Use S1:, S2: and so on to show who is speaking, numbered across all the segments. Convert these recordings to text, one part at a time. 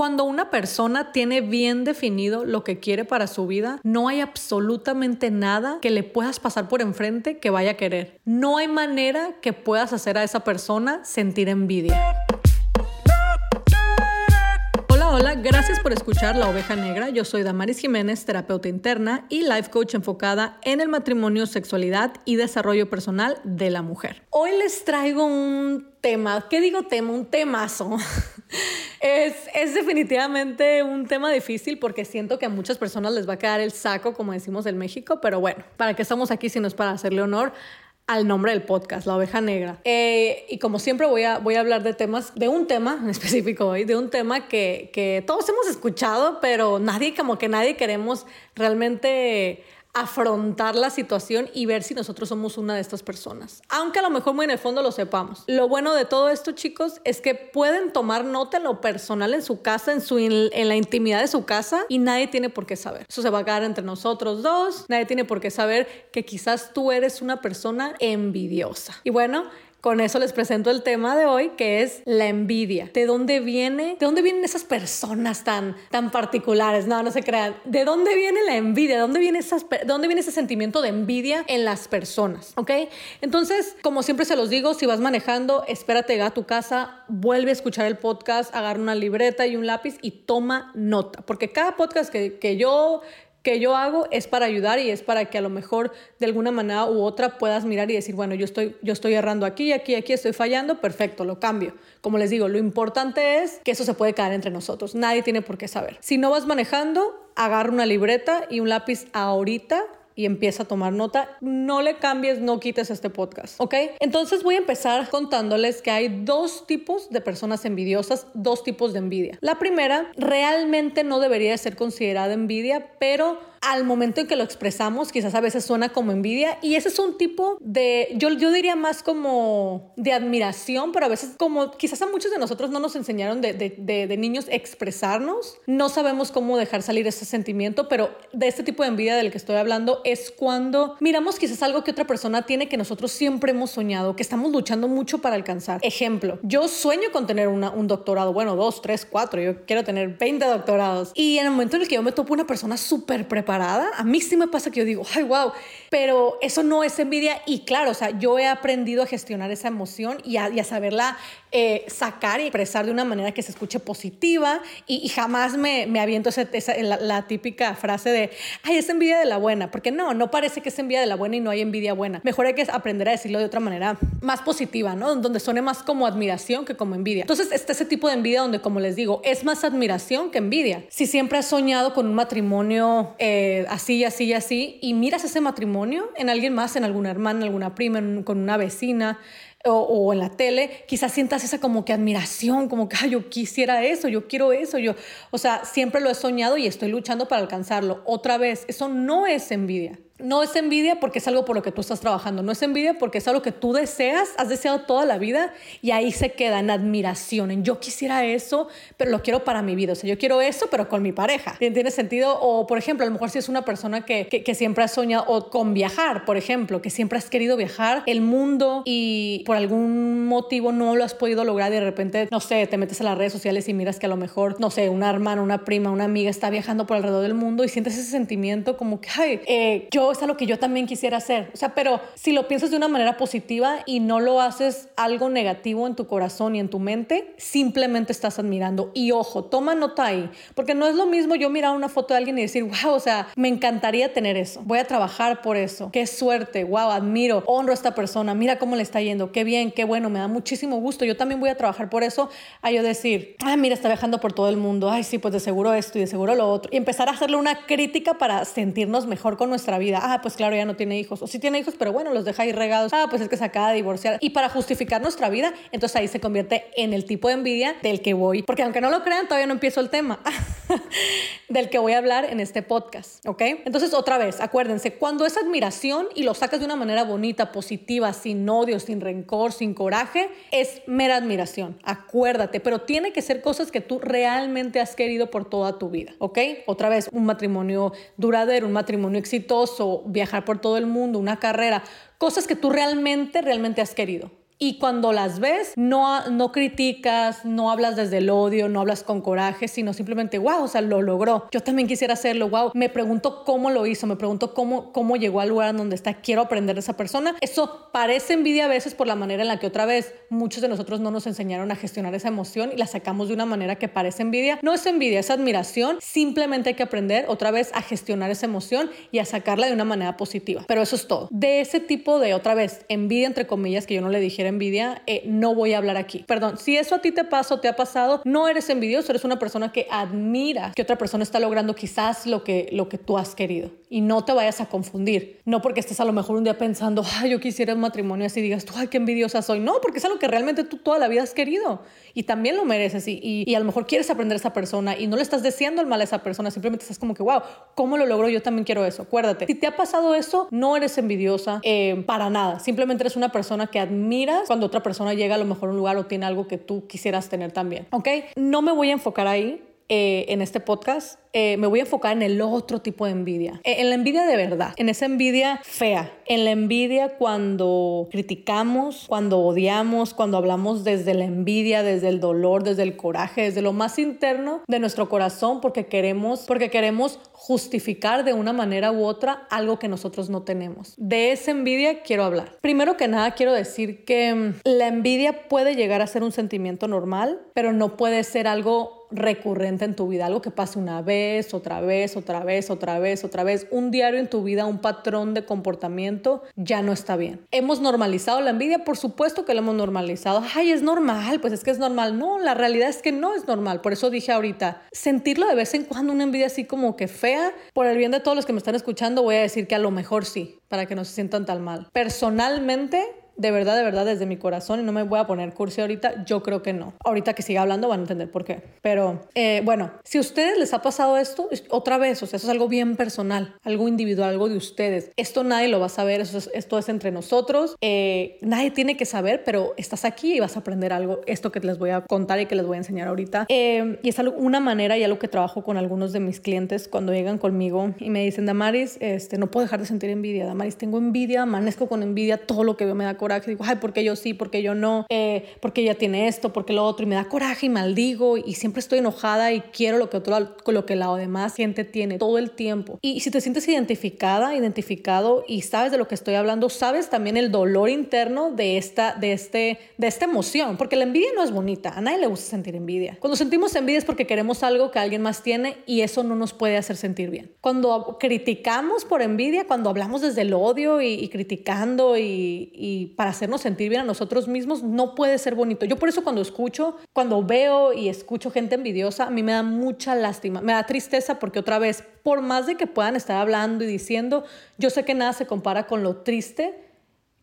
S1: Cuando una persona tiene bien definido lo que quiere para su vida, no hay absolutamente nada que le puedas pasar por enfrente que vaya a querer. No hay manera que puedas hacer a esa persona sentir envidia. Hola, gracias por escuchar La Oveja Negra. Yo soy Damaris Jiménez, terapeuta interna y life coach enfocada en el matrimonio, sexualidad y desarrollo personal de la mujer. Hoy les traigo un tema, ¿qué digo tema? Un temazo. es, es definitivamente un tema difícil porque siento que a muchas personas les va a quedar el saco, como decimos en México, pero bueno, ¿para qué estamos aquí si no es para hacerle honor al nombre del podcast, La Oveja Negra. Eh, y como siempre voy a, voy a hablar de temas, de un tema en específico hoy, de un tema que, que todos hemos escuchado, pero nadie, como que nadie queremos realmente afrontar la situación y ver si nosotros somos una de estas personas. Aunque a lo mejor muy en el fondo lo sepamos. Lo bueno de todo esto, chicos, es que pueden tomar nota en lo personal en su casa, en, su, en la intimidad de su casa y nadie tiene por qué saber. Eso se va a quedar entre nosotros dos. Nadie tiene por qué saber que quizás tú eres una persona envidiosa. Y bueno, con eso les presento el tema de hoy, que es la envidia. ¿De dónde viene? ¿De dónde vienen esas personas tan, tan particulares? No, no se crean. ¿De dónde viene la envidia? ¿De dónde viene, esas, de dónde viene ese sentimiento de envidia en las personas? ¿Ok? Entonces, como siempre se los digo, si vas manejando, espérate a tu casa, vuelve a escuchar el podcast, agarra una libreta y un lápiz y toma nota. Porque cada podcast que, que yo que yo hago es para ayudar y es para que a lo mejor de alguna manera u otra puedas mirar y decir, bueno, yo estoy, yo estoy errando aquí, aquí, aquí, estoy fallando, perfecto, lo cambio. Como les digo, lo importante es que eso se puede quedar entre nosotros, nadie tiene por qué saber. Si no vas manejando, agarra una libreta y un lápiz ahorita y empieza a tomar nota. No le cambies, no quites este podcast, ¿ok? Entonces voy a empezar contándoles que hay dos tipos de personas envidiosas, dos tipos de envidia. La primera realmente no debería ser considerada envidia, pero al momento en que lo expresamos, quizás a veces suena como envidia y ese es un tipo de, yo, yo diría más como de admiración, pero a veces como quizás a muchos de nosotros no nos enseñaron de, de, de, niños expresarnos, no sabemos cómo dejar salir ese sentimiento, pero de este tipo de envidia del que estoy hablando es cuando miramos quizás algo que otra persona tiene que nosotros siempre hemos soñado, que estamos luchando mucho para alcanzar. Ejemplo, yo sueño con tener una, un doctorado, bueno, dos, tres, cuatro, yo quiero tener 20 doctorados y en el momento en el que yo me topo una persona súper preparada, a mí sí me pasa que yo digo, ay, wow, pero eso no es envidia y claro, o sea, yo he aprendido a gestionar esa emoción y a, y a saberla eh, sacar y expresar de una manera que se escuche positiva y, jamás me, me aviento esa, la, típica frase de, ay, es envidia de la buena, porque no, no parece que es envidia de la buena y no hay envidia buena. Mejor hay que aprender a decirlo de otra manera más positiva, ¿no? Donde suene más como admiración que como envidia. Entonces está ese tipo de envidia donde, como les digo, es más admiración que envidia. Si siempre has soñado con un matrimonio eh, así, así, así, y miras ese matrimonio en alguien más, en alguna hermana, alguna prima, con una vecina, o, en la tele, quizás sientas esa como que admiración, como que yo quisiera eso, yo quiero eso, yo, o sea, siempre lo he soñado y estoy luchando para alcanzarlo. Otra vez, eso no es envidia. No es envidia porque es algo por lo que tú estás trabajando, no es envidia porque es algo que tú deseas, has deseado toda la vida y ahí se queda en admiración, en yo quisiera eso, pero lo quiero para mi vida, o sea, yo quiero eso, pero con mi pareja. ¿Tiene sentido? O, por ejemplo, a lo mejor si es una persona que, que, siempre ha soñado, o con viajar, por ejemplo, que siempre has querido viajar el mundo y por algún motivo no lo has podido lograr y de repente, no sé, te metes a las redes sociales y miras que a lo mejor, no sé, una hermana, una prima, una amiga está viajando por alrededor del mundo y sientes ese sentimiento como que, ay, eh, yo es algo que yo también quisiera hacer. O sea, pero si lo piensas de una manera positiva y no lo haces algo negativo en tu corazón y en tu mente, simplemente estás admirando. Y ojo, toma nota ahí, porque no es lo mismo yo mirar una foto de alguien y decir, wow, o sea, me encantaría tener eso, voy a trabajar por eso, qué suerte, wow, admiro, honro a esta persona, mira cómo le está yendo, qué bien, qué bueno, me da muchísimo gusto, yo también voy a trabajar por eso, a yo decir, ay, mira, está viajando por todo el mundo, ay, sí, pues de seguro esto y de seguro lo otro, y empezar a hacerle una crítica para sentirnos mejor con nuestra vida. Ah, pues claro, ya no tiene hijos. O sí tiene hijos, pero bueno, los deja ahí regados. Ah, pues es que se acaba de divorciar. Y para justificar nuestra vida, entonces ahí se convierte en el tipo de envidia del que voy. Porque aunque no lo crean, todavía no empiezo el tema del que voy a hablar en este podcast. ¿Ok? Entonces, otra vez, acuérdense, cuando es admiración y lo sacas de una manera bonita, positiva, sin odio, sin rencor, sin coraje, es mera admiración. Acuérdate, pero tiene que ser cosas que tú realmente has querido por toda tu vida. ¿Ok? Otra vez, un matrimonio duradero, un matrimonio exitoso, viajar por todo el mundo, una carrera, cosas que tú realmente, realmente has querido. Y cuando las ves, no, no criticas, no hablas desde el odio, no hablas con coraje, sino simplemente, wow, o sea, lo logró. Yo también quisiera hacerlo, wow. Me pregunto cómo lo hizo, me pregunto cómo, cómo llegó al lugar donde está, quiero aprender de esa persona. Eso parece envidia a veces por la manera en la que otra vez muchos de nosotros no nos enseñaron a gestionar esa emoción y la sacamos de una manera que parece envidia. No es envidia, es admiración. Simplemente hay que aprender otra vez a gestionar esa emoción y a sacarla de una manera positiva. Pero eso es todo. De ese tipo de otra vez envidia, entre comillas, que yo no le dijera envidia, eh, no voy a hablar aquí. Perdón, si eso a ti te pasa o te ha pasado, no eres envidioso, eres una persona que admira que otra persona está logrando quizás lo que, lo que tú has querido. Y no te vayas a confundir. No porque estés a lo mejor un día pensando, ay, yo quisiera un matrimonio así, digas tú, ay, qué envidiosa soy. No, porque es algo que realmente tú toda la vida has querido y también lo mereces. Y, y, a lo mejor quieres aprender a esa persona y no le estás deseando el mal a esa persona, simplemente estás como que, wow, ¿cómo lo logro? Yo también quiero eso. Acuérdate, si te ha pasado eso, no eres envidiosa eh, para nada. Simplemente eres una persona que cuando otra persona llega a lo mejor a un lugar o tiene algo que tú quisieras tener también. ¿Ok? No me voy a enfocar ahí. Eh, en este podcast eh, me voy a enfocar en el otro tipo de envidia, eh, en la envidia de verdad, en esa envidia fea, en la envidia cuando criticamos, cuando odiamos, cuando hablamos desde la envidia, desde el dolor, desde el coraje, desde lo más interno de nuestro corazón, porque queremos, porque queremos justificar de una manera u otra algo que nosotros no tenemos. De esa envidia quiero hablar. Primero que nada quiero decir que mm, la envidia puede llegar a ser un sentimiento normal, pero no puede ser algo recurrente en tu vida, algo que pase una vez, otra vez, otra vez, otra vez, otra vez, un diario en tu vida, un patrón de comportamiento, ya no está bien. Hemos normalizado la envidia, por supuesto que lo hemos normalizado. Ay, es normal, pues es que es normal. No, la realidad es que no es normal. Por eso dije ahorita, sentirlo de vez en cuando una envidia así como que fea, por el bien de todos los que me están escuchando, voy a decir que a lo mejor sí, para que no se sientan tan mal. Personalmente, de verdad, de verdad, desde mi corazón, y no me voy a poner cursi ahorita, yo creo que no. Ahorita que siga hablando van a entender por qué. Pero eh, bueno, si a ustedes les ha pasado esto, otra vez, o sea, eso es algo bien personal, algo individual, algo de ustedes. Esto nadie lo va a saber, esto es entre nosotros. Eh, nadie tiene que saber, pero estás aquí y vas a aprender algo, esto que les voy a contar y que les voy a enseñar ahorita. Eh, y es algo, una manera y algo que trabajo con algunos de mis clientes cuando llegan conmigo y me dicen, Damaris, este, no puedo dejar de sentir envidia. Damaris, tengo envidia, amanezco con envidia, todo lo que veo me da coraje coraje, digo, ay, porque yo sí, porque yo no, eh, porque ella tiene esto, porque lo otro, y me da coraje y maldigo y siempre estoy enojada y quiero lo que otro, lo que la demás gente tiene todo el tiempo. Y si te sientes identificada, identificado y sabes de lo que estoy hablando, sabes también el dolor interno de esta, de este, de esta emoción, porque la envidia no es bonita, a nadie le gusta sentir envidia. Cuando sentimos envidia es porque queremos algo que alguien más tiene y eso no nos puede hacer sentir bien. Cuando criticamos por envidia, cuando hablamos desde el odio y, criticando y, y para hacernos sentir bien a nosotros mismos no puede ser bonito. Yo por eso cuando escucho, cuando veo y escucho gente envidiosa, a mí me da mucha lástima, me da tristeza porque otra vez, por más de que puedan estar hablando y diciendo, yo sé que nada se compara con lo triste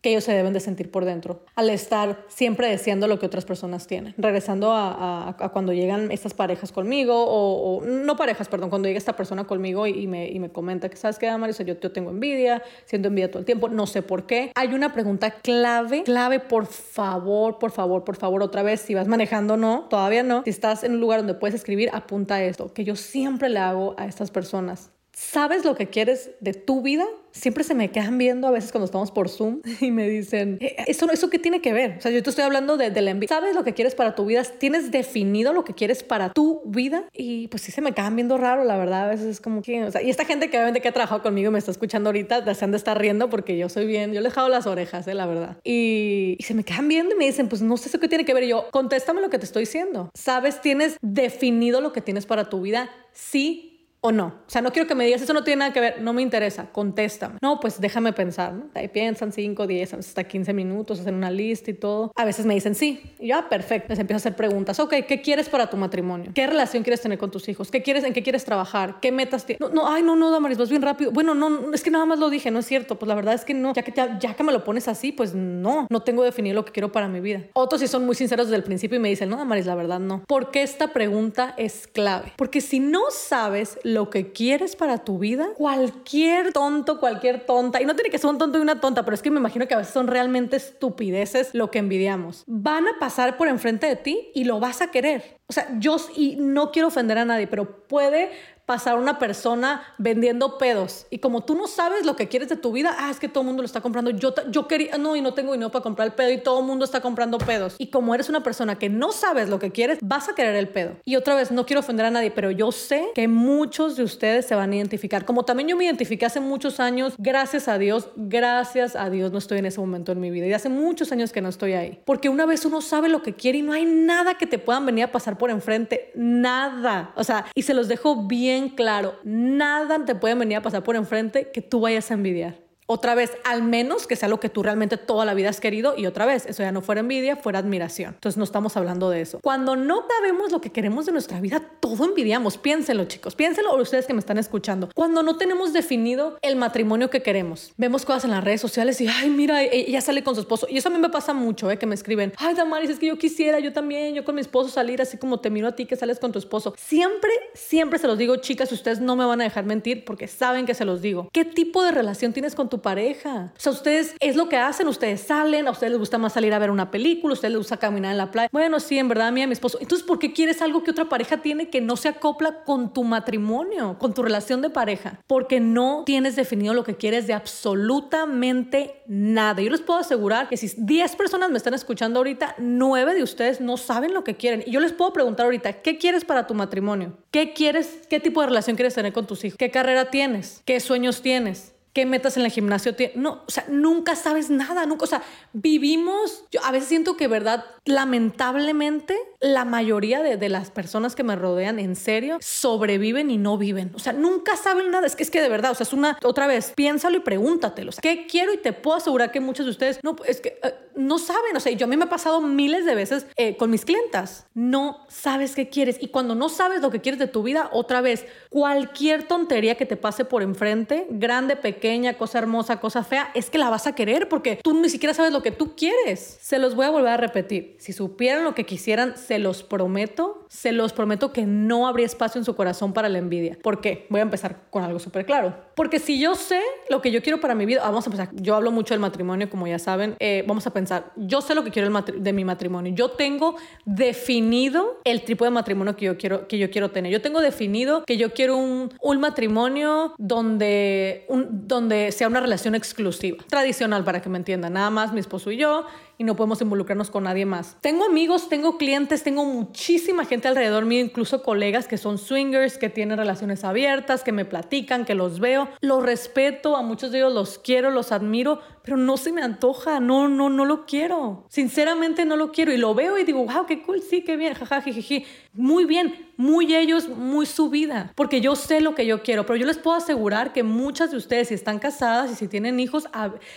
S1: que ellos se deben de sentir por dentro, al estar siempre deseando lo que otras personas tienen. Regresando a, cuando llegan estas parejas conmigo, o, no parejas, perdón, cuando llega esta persona conmigo y, me, y me, comenta que, ¿sabes qué, Marisa? Yo, yo tengo envidia, siento envidia todo el tiempo, no sé por qué. Hay una pregunta clave, clave, por favor, por favor, por favor, otra vez, si vas manejando, no, todavía no. Si estás en un lugar donde puedes escribir, apunta esto, que yo siempre le hago a estas personas. ¿Sabes lo que quieres de tu vida? Siempre se me quedan viendo a veces cuando estamos por Zoom y me dicen, eh, ¿eso, eso qué tiene que ver? O sea, yo te estoy hablando de, de la envidia. ¿Sabes lo que quieres para tu vida? ¿Tienes definido lo que quieres para tu vida? Y pues sí se me quedan viendo raro, la verdad. A veces es como que, o sea, y esta gente que obviamente que ha trabajado conmigo y me está escuchando ahorita, se han de estar riendo porque yo soy bien, yo le he dejado las orejas, eh, la verdad. Y, y se me quedan viendo y me dicen, pues no sé eso qué tiene que ver. Y yo, contéstame lo que te estoy diciendo. ¿Sabes? ¿Tienes definido lo que tienes para tu vida? Sí o no. O sea, no quiero que me digas, eso no tiene nada que ver, no me interesa, contéstame. No, pues déjame pensar, ¿no? Ahí piensan 5, 10, hasta 15 minutos, hacen una lista y todo. A veces me dicen sí, y ya, perfecto. Les empiezo a hacer preguntas. Ok, ¿qué quieres para tu matrimonio? ¿Qué relación quieres tener con tus hijos? ¿Qué quieres, ¿En qué quieres trabajar? ¿Qué metas tienes? No, no, ay, no, no, Damaris, vas bien rápido. Bueno, no, es que nada más lo dije, no es cierto. Pues la verdad es que no. Ya que, ya que me lo pones así, pues no, no tengo definido lo que quiero para mi vida. Otros sí son muy sinceros desde el principio y me dicen, no, Damaris, la verdad no. ¿Por qué esta pregunta es clave? Porque si no sabes lo que quieres, para tu vida, cualquier tonto, cualquier tonta, y no tiene que ser un tonto y una tonta, pero es que me imagino que a veces son realmente estupideces lo que envidiamos, van a pasar por enfrente de ti y lo vas a querer O sea, yo y no quiero ofender a nadie, pero puede pasar una persona vendiendo pedos y como tú no sabes lo que quieres de tu vida, ah, es que todo el mundo lo está comprando, yo, yo quería, no, y no tengo dinero para comprar el pedo y todo el mundo está comprando pedos. Y como eres una persona que no sabes lo que quieres, vas a querer el pedo. Y otra vez, no quiero ofender a nadie, pero yo sé que muchos de ustedes se van a identificar. Como también yo me identifiqué hace muchos años, gracias a Dios, gracias a Dios no estoy en ese momento en mi vida. Y hace muchos años que no estoy ahí. Porque una vez uno sabe lo que quiere y no hay nada que te puedan venir a pasar por enfrente. Nada. O sea, y se los dejo bien claro, nada te puede venir a pasar por enfrente que tú vayas a envidiar. Otra vez, al menos que sea lo que tú realmente toda la vida has querido. Y otra vez, eso ya no fuera envidia, fuera admiración. Entonces no estamos hablando de eso. Cuando no sabemos lo que queremos de nuestra vida, todo envidiamos. Piénsenlo, chicos. Piénsenlo o ustedes que me están escuchando. Cuando no tenemos definido el matrimonio que queremos, vemos cosas en las redes sociales y, ay, mira, ella sale con su esposo. Y eso a mí me pasa mucho, ¿eh? Que me escriben, ay, Damaris, es que yo quisiera, yo también, yo con mi esposo salir así como te miro a ti que sales con tu esposo. Siempre, siempre se los digo, chicas, ustedes no me van a dejar mentir porque saben que se los digo. ¿Qué tipo de relación tienes con pareja. O sea, ustedes es lo que hacen, ustedes salen, a ustedes les gusta más salir a ver una película, a ustedes les gusta caminar en la playa. Bueno, sí, en verdad, a mí a mi esposo. Entonces, ¿por qué quieres algo que otra pareja tiene que no se acopla con tu matrimonio, con tu relación de pareja? Porque no tienes definido lo que quieres de absolutamente nada. Yo les puedo asegurar que si 10 personas me están escuchando ahorita, 9 de ustedes no saben lo que quieren. Y yo les puedo preguntar ahorita, ¿qué quieres para tu matrimonio? ¿Qué quieres? ¿Qué tipo de relación quieres tener con tus hijos? ¿Qué carrera tienes? ¿Qué sueños tienes? Qué metas en el gimnasio No, o sea, nunca sabes nada, nunca, o sea, vivimos, yo a veces siento que, verdad, lamentablemente, la mayoría de, de, las personas que me rodean, en serio, sobreviven y no viven. O sea, nunca saben nada. Es que es que de verdad, o sea, es una, otra vez, piénsalo y pregúntatelo. ¿qué quiero? Y te puedo asegurar que muchos de ustedes, no, es que eh, no saben. O sea, yo a mí me ha pasado miles de veces eh, con mis clientas. No sabes qué quieres. Y cuando no sabes lo que quieres de tu vida, otra vez, cualquier tontería que te pase por enfrente, grande, pequeña, cosa hermosa, cosa fea, es que la vas a querer porque tú ni siquiera sabes lo que tú quieres. Se los voy a volver a repetir. Si supieran lo que quisieran, se los prometo, se los prometo que no habría espacio en su corazón para la envidia. ¿Por qué? Voy a empezar con algo súper claro. Porque si yo sé lo que yo quiero para mi vida, vamos a empezar. Yo hablo mucho del matrimonio, como ya saben. Eh, vamos a pensar, yo sé lo que quiero de mi matrimonio. Yo tengo definido el tipo de matrimonio que yo quiero, que yo quiero tener. Yo tengo definido que yo quiero un, un matrimonio donde, un, donde sea una relación exclusiva, tradicional para que me entiendan, nada más mi esposo y yo y no podemos involucrarnos con nadie más. Tengo amigos, tengo clientes, tengo muchísima gente alrededor mío, incluso colegas que son swingers, que tienen relaciones abiertas, que me platican, que los veo. Los respeto, a muchos de ellos los quiero, los admiro, pero no se me antoja, no, no, no lo quiero. Sinceramente no lo quiero y lo veo y digo, wow, qué cool, sí, qué bien, jaja, jiji. Muy bien, muy ellos, muy su vida, porque yo sé lo que yo quiero, pero yo les puedo asegurar que muchas de ustedes, si están casadas y si tienen hijos,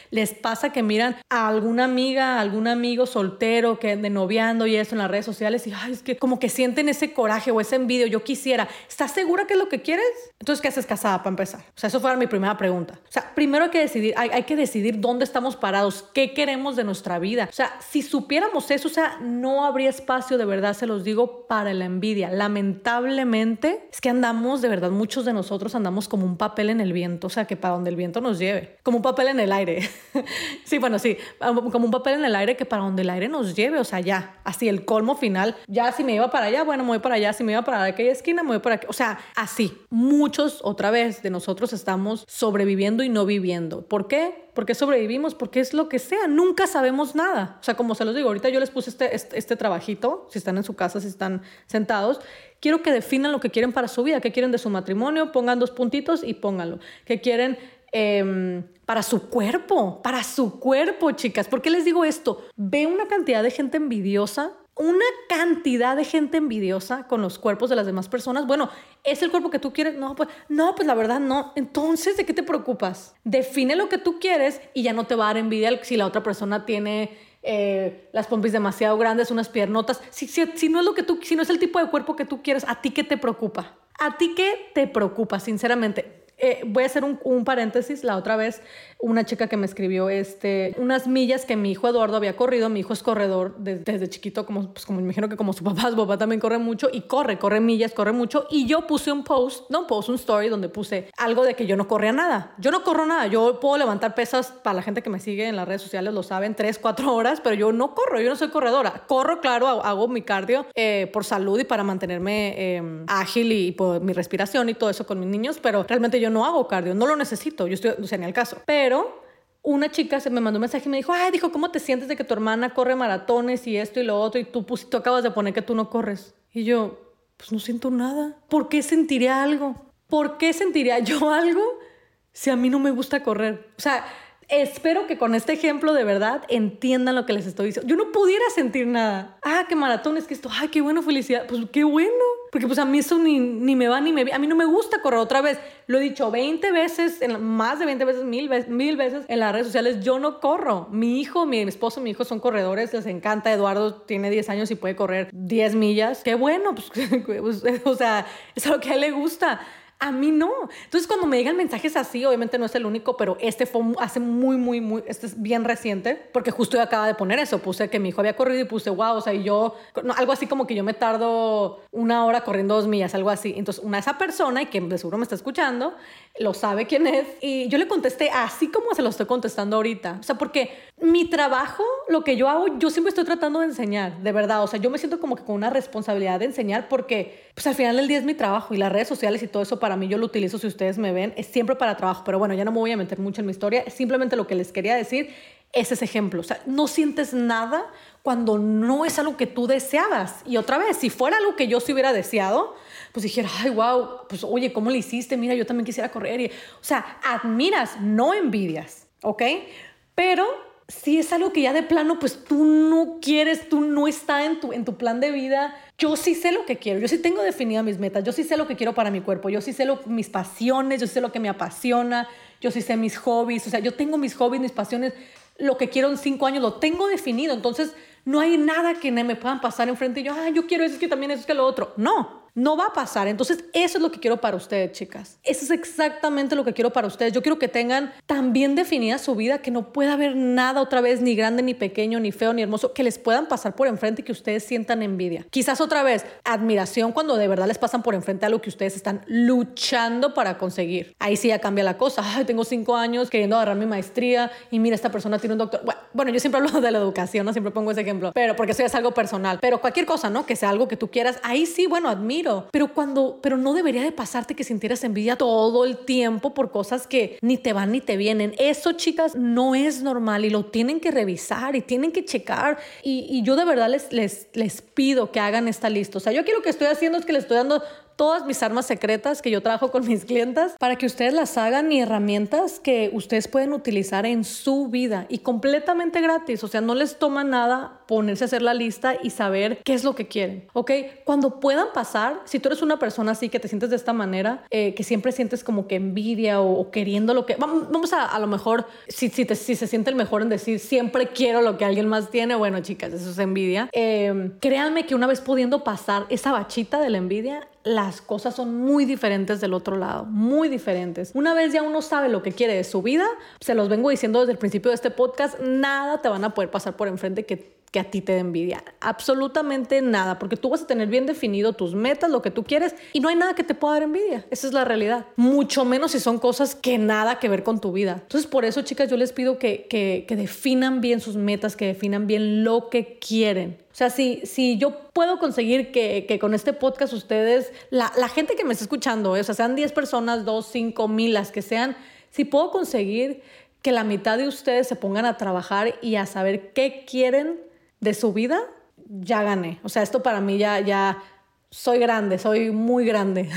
S1: les pasa que miran a alguna amiga, a algún amigo soltero que ande noviando y eso en las redes sociales y ay, es que como que sienten ese coraje o ese envidio. Yo quisiera, ¿estás segura que es lo que quieres? Entonces, ¿qué haces casada para empezar? O sea, eso fue mi primera pregunta. O sea, primero hay que decidir, hay, hay que decidir dónde estamos parados, qué queremos de nuestra vida. O sea, si supiéramos eso, o sea, no habría espacio, de verdad, se los digo, para la envidia. Lamentablemente, es que andamos, de verdad, muchos de nosotros andamos como un papel en el viento, o sea, que para donde el viento nos lleve, como un papel en el aire. sí, bueno, sí, como un papel en el aire aire que para donde el aire nos lleve, o sea, ya, así el colmo final, ya si me iba para allá, bueno, me voy para allá, si me iba para aquella esquina, me voy para aquí, o sea, así. Muchos, otra vez, de nosotros estamos sobreviviendo y no viviendo. ¿Por qué? Porque sobrevivimos, porque es lo que sea, nunca sabemos nada. O sea, como se los digo, ahorita yo les puse este, este, este trabajito, si están en su casa, si están sentados, quiero que definan lo que quieren para su vida, qué quieren de su matrimonio, pongan dos puntitos y pónganlo. ¿Qué quieren Em, para su cuerpo, para su cuerpo, chicas. ¿Por qué les digo esto? Ve una cantidad de gente envidiosa, una cantidad de gente envidiosa con los cuerpos de las demás personas. Bueno, ¿es el cuerpo que tú quieres? No, pues, no, pues la verdad no. Entonces, ¿de qué te preocupas? Define lo que tú quieres y ya no te va a dar envidia si la otra persona tiene eh, las pompis demasiado grandes, unas piernotas. Si, si, si, no es lo que tú, si no es el tipo de cuerpo que tú quieres, ¿a ti qué te preocupa? ¿A ti qué te preocupa, sinceramente? Eh, voy a hacer un, un, paréntesis. La otra vez, una chica que me escribió este, unas millas que mi hijo Eduardo había corrido. Mi hijo es corredor desde chiquito, como, pues, como me imagino que como su papá, su papá también corre mucho y corre, corre millas, corre mucho. Y yo puse un post, no un post, un story donde puse algo de que yo no corría nada. Yo no corro nada. Yo puedo levantar pesas para la gente que me sigue en las redes sociales, lo saben, tres, cuatro horas, pero yo no corro, yo no soy corredora. Corro, claro, hago mi cardio eh, por salud y para mantenerme em, ágil y, por mi respiración y todo eso con mis niños, pero realmente yo no hago cardio, no lo necesito, yo estoy, o sea, ni al caso. Pero una chica se me mandó un mensaje y me dijo, ay, dijo, ¿cómo te sientes de que tu hermana corre maratones y esto y lo otro y tú, pues, acabas de poner que tú no corres? Y yo, pues no siento nada. ¿Por qué sentiría algo? ¿Por qué sentiría yo algo si a mí no me gusta correr? O sea, espero que con este ejemplo de verdad entiendan lo que les estoy diciendo. Yo no pudiera sentir nada. Ah, qué maratones, que esto, ay, qué bueno, felicidad. Pues qué bueno. Porque pues a mí eso ni, ni me va ni me... A mí no me gusta correr otra vez. Lo he dicho 20 veces, en, más de 20 veces, mil, veces, mil veces en las redes sociales. Yo no corro. Mi hijo, mi esposo, mi hijo son corredores. Les encanta. Eduardo tiene 10 años y puede correr 10 millas. Qué bueno. Pues, pues, o sea, es algo que a él le gusta. A mí no. Entonces, cuando me llegan mensajes así, obviamente no es el único, pero este fue hace muy, muy, muy, este es bien reciente, porque justo yo acaba de poner eso. Puse que mi hijo había corrido y puse, wow, o sea, y yo, algo así como que yo me tardo una hora corriendo dos millas, algo así. Entonces, una esa persona, y que de seguro me está escuchando, lo sabe quién es, y yo le contesté así como se lo estoy contestando ahorita. O sea, porque mi trabajo, lo que yo hago, yo siempre estoy tratando de enseñar, de verdad. O sea, yo me siento como que con una responsabilidad de enseñar porque, pues al final del día es mi trabajo y las redes sociales y todo eso para mí yo lo utilizo, si ustedes me ven, es siempre para trabajo. Pero bueno, ya no me voy a meter mucho en mi historia. Simplemente lo que les quería decir es ese ejemplo. O sea, no sientes nada cuando no es algo que tú deseabas. Y otra vez, si fuera algo que yo sí hubiera deseado, pues dijera, ay, wow, pues oye, ¿cómo le hiciste? Mira, yo también quisiera correr. Y, o sea, admiras, no envidias, ¿ok? Pero si es algo que ya de plano, pues tú no quieres, tú no está en tu, en tu plan de vida, yo sí sé lo que quiero, yo sí tengo definidas mis metas, yo sí sé lo que quiero para mi cuerpo, yo sí sé lo, mis pasiones, yo sé lo que me apasiona, yo sí sé mis hobbies, o sea, yo tengo mis hobbies, mis pasiones, lo que quiero en cinco años lo tengo definido, entonces no hay nada que me puedan pasar enfrente y yo, ah, yo quiero eso, es que también eso, es que lo otro. No, no va a pasar. Entonces, eso es lo que quiero para ustedes, chicas. Eso es exactamente lo que quiero para ustedes. Yo quiero que tengan tan bien definida su vida que no pueda haber nada otra vez, ni grande, ni pequeño, ni feo, ni hermoso, que les puedan pasar por enfrente y que ustedes sientan envidia. Quizás otra vez, admiración cuando de verdad les pasan por enfrente algo que ustedes están luchando para conseguir. Ahí sí ya cambia la cosa. Tengo cinco años queriendo agarrar mi maestría y mira, esta persona tiene un doctor. Bueno, yo siempre hablo de la educación, ¿no? Siempre pongo ese ejemplo, pero porque eso es algo personal. Pero cualquier cosa, ¿no? Que sea algo que tú quieras, ahí sí, bueno, pero cuando, pero no debería de pasarte que sintieras envidia todo el tiempo por cosas que ni te van ni te vienen. Eso, chicas, no es normal y lo tienen que revisar y tienen que checar. Y, y yo de verdad les, les, les pido que hagan esta lista. O sea, yo quiero que estoy haciendo es que les estoy dando todas mis armas secretas que yo trabajo con mis clientas para que ustedes las hagan y herramientas que ustedes pueden utilizar en su vida y completamente gratis. O sea, no les toma nada ponerse a hacer la lista y saber qué es lo que quieren. ¿Ok? Cuando puedan pasar, si tú eres una persona así que te sientes de esta manera, eh, que siempre sientes como que envidia o, queriendo lo que... Vamos a a lo mejor, si, si, si se siente el mejor en decir siempre quiero lo que alguien más tiene, bueno, chicas, eso es envidia. Eh, créanme que una vez pudiendo pasar esa bachita de la envidia, las cosas son muy diferentes del otro lado, muy diferentes. Una vez ya uno sabe lo que quiere de su vida, se los vengo diciendo desde el principio de este podcast, nada te van a poder pasar por enfrente que que a ti te dé envidia. Absolutamente nada, porque tú vas a tener bien definido tus metas, lo que tú quieres, y no hay nada que te pueda dar envidia. Esa es la realidad. Mucho menos si son cosas que nada que ver con tu vida. Entonces, por eso, chicas, yo les pido que, que, definan bien sus metas, que definan bien lo que quieren. O sea, si, si yo puedo conseguir que, que con este podcast ustedes, la, la, gente que me está escuchando, o sea, sean 10 personas, 2, 5 mil, las que sean, si puedo conseguir que la mitad de ustedes se pongan a trabajar y a saber qué quieren de su vida, ya gané. O sea, esto para mí ya, ya soy grande, soy muy grande.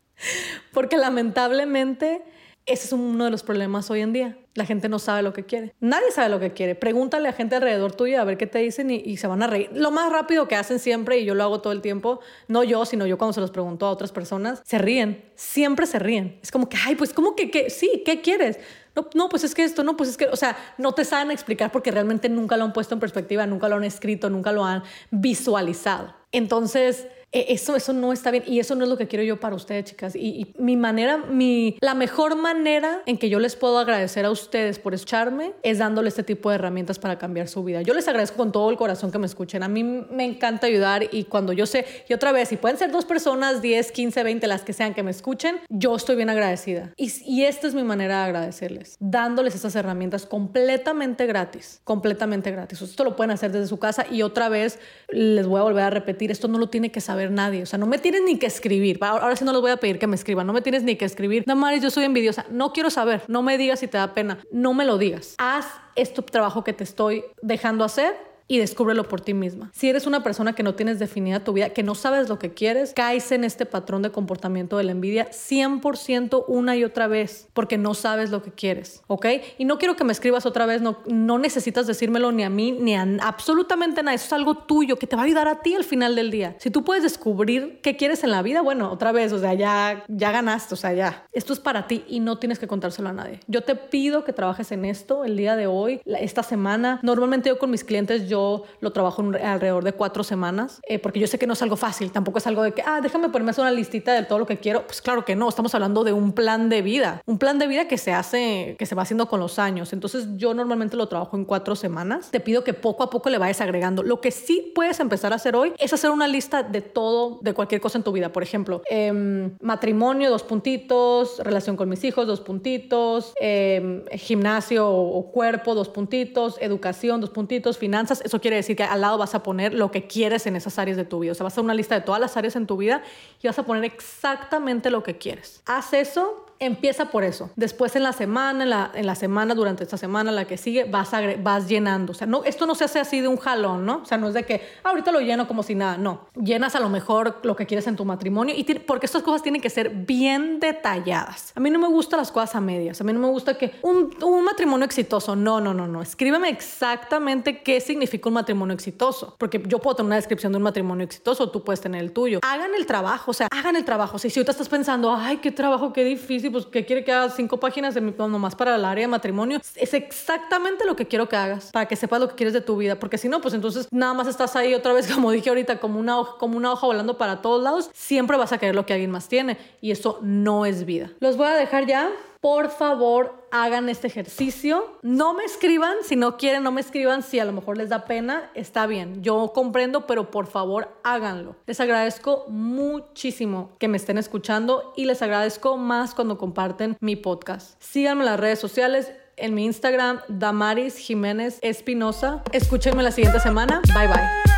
S1: Porque lamentablemente ese es uno de los problemas hoy en día. La gente no sabe lo que quiere. Nadie sabe lo que quiere. Pregúntale a gente alrededor tuyo a ver qué te dicen y, se van a reír. Lo más rápido que hacen siempre, y yo lo hago todo el tiempo, no yo, sino yo cuando se los pregunto a otras personas, se ríen. Siempre se ríen. Es como que, ay, pues, ¿cómo que, que sí? ¿Qué quieres? No, no, pues es que esto, no, pues es que, o sea, no te saben explicar porque realmente nunca lo han puesto en perspectiva, nunca lo han escrito, nunca lo han visualizado. Entonces, eso, eso no está bien y eso no es lo que quiero yo para ustedes, chicas. Y, mi manera, mi, la mejor manera en que yo les puedo agradecer a ustedes por escucharme es dándole este tipo de herramientas para cambiar su vida. Yo les agradezco con todo el corazón que me escuchen. A mí me encanta ayudar y cuando yo sé, y otra vez, si pueden ser dos personas, 10, 15, 20, las que sean que me escuchen, yo estoy bien agradecida. Y, y esta es mi manera de agradecerles, dándoles estas herramientas completamente gratis, completamente gratis. Esto lo pueden hacer desde su casa y otra vez les voy a volver a repetir, esto no lo tiene que saber nadie. O sea, no me tienes ni que escribir. Ahora sí no les voy a pedir que me escriban. No me tienes ni que escribir. Damaris, yo soy envidiosa. No quiero saber. No me digas si te da pena. No me lo digas. Haz este trabajo que te estoy dejando hacer y descúbrelo por ti misma. Si eres una persona que no tienes definida tu vida, que no sabes lo que quieres, caes en este patrón de comportamiento de la envidia 100% una y otra vez, porque no sabes lo que quieres, ¿ok? Y no quiero que me escribas otra vez, no, no necesitas decírmelo ni a mí, ni a absolutamente nada, eso es algo tuyo que te va a ayudar a ti al final del día. Si tú puedes descubrir qué quieres en la vida, bueno, otra vez, o sea, ya, ya ganaste, o sea, ya. Esto es para ti y no tienes que contárselo a nadie. Yo te pido que trabajes en esto el día de hoy, esta semana. Normalmente yo con mis clientes, yo lo trabajo alrededor de cuatro semanas, eh, porque yo sé que no es algo fácil, tampoco es algo de que, ah, déjame ponerme a hacer una listita de todo lo que quiero. Pues claro que no, estamos hablando de un plan de vida, un plan de vida que se hace, que se va haciendo con los años. Entonces yo normalmente lo trabajo en cuatro semanas. Te pido que poco a poco le vayas agregando. Lo que sí puedes empezar a hacer hoy es hacer una lista de todo, de cualquier cosa en tu vida. Por ejemplo, em, matrimonio, dos puntitos, relación con mis hijos, dos puntitos, em, gimnasio o cuerpo, dos puntitos, educación, dos puntitos, finanzas eso quiere decir que al lado vas a poner lo que quieres en esas áreas de tu vida. O sea, vas a hacer una lista de todas las áreas en tu vida y vas a poner exactamente lo que quieres. Haz eso Empieza por eso. Después en la semana, en la, en la semana, durante esta semana, la que sigue, vas, vas llenando. O sea, no, esto no se hace así de un jalón, ¿no? O sea, no es de que ahorita lo lleno como si nada. No. Llenas a lo mejor lo que quieres en tu matrimonio y porque estas cosas tienen que ser bien detalladas. A mí no me gustan las cosas a medias. A mí no me gusta que un, un matrimonio exitoso. No, no, no, no. Escríbeme exactamente qué significa un matrimonio exitoso. Porque yo puedo tener una descripción de un matrimonio exitoso, tú puedes tener el tuyo. Hagan el trabajo, o sea, hagan el trabajo. Si ahorita estás pensando, ay, qué trabajo, qué difícil pues que quiere que hagas cinco páginas de mi, nomás para el área de matrimonio. Es exactamente lo que quiero que hagas para que sepas lo que quieres de tu vida. Porque si no, pues entonces nada más estás ahí otra vez, como dije ahorita, como una hoja, como una hoja volando para todos lados. Siempre vas a querer lo que alguien más tiene y eso no es vida. Los voy a dejar ya por favor hagan este ejercicio. No me escriban, si no quieren, no me escriban, si a lo mejor les da pena, está bien, yo comprendo, pero por favor háganlo. Les agradezco muchísimo que me estén escuchando y les agradezco más cuando comparten mi podcast. Síganme en las redes sociales. En mi Instagram, Damaris Jiménez Espinosa. Escúchenme la siguiente semana. Bye bye.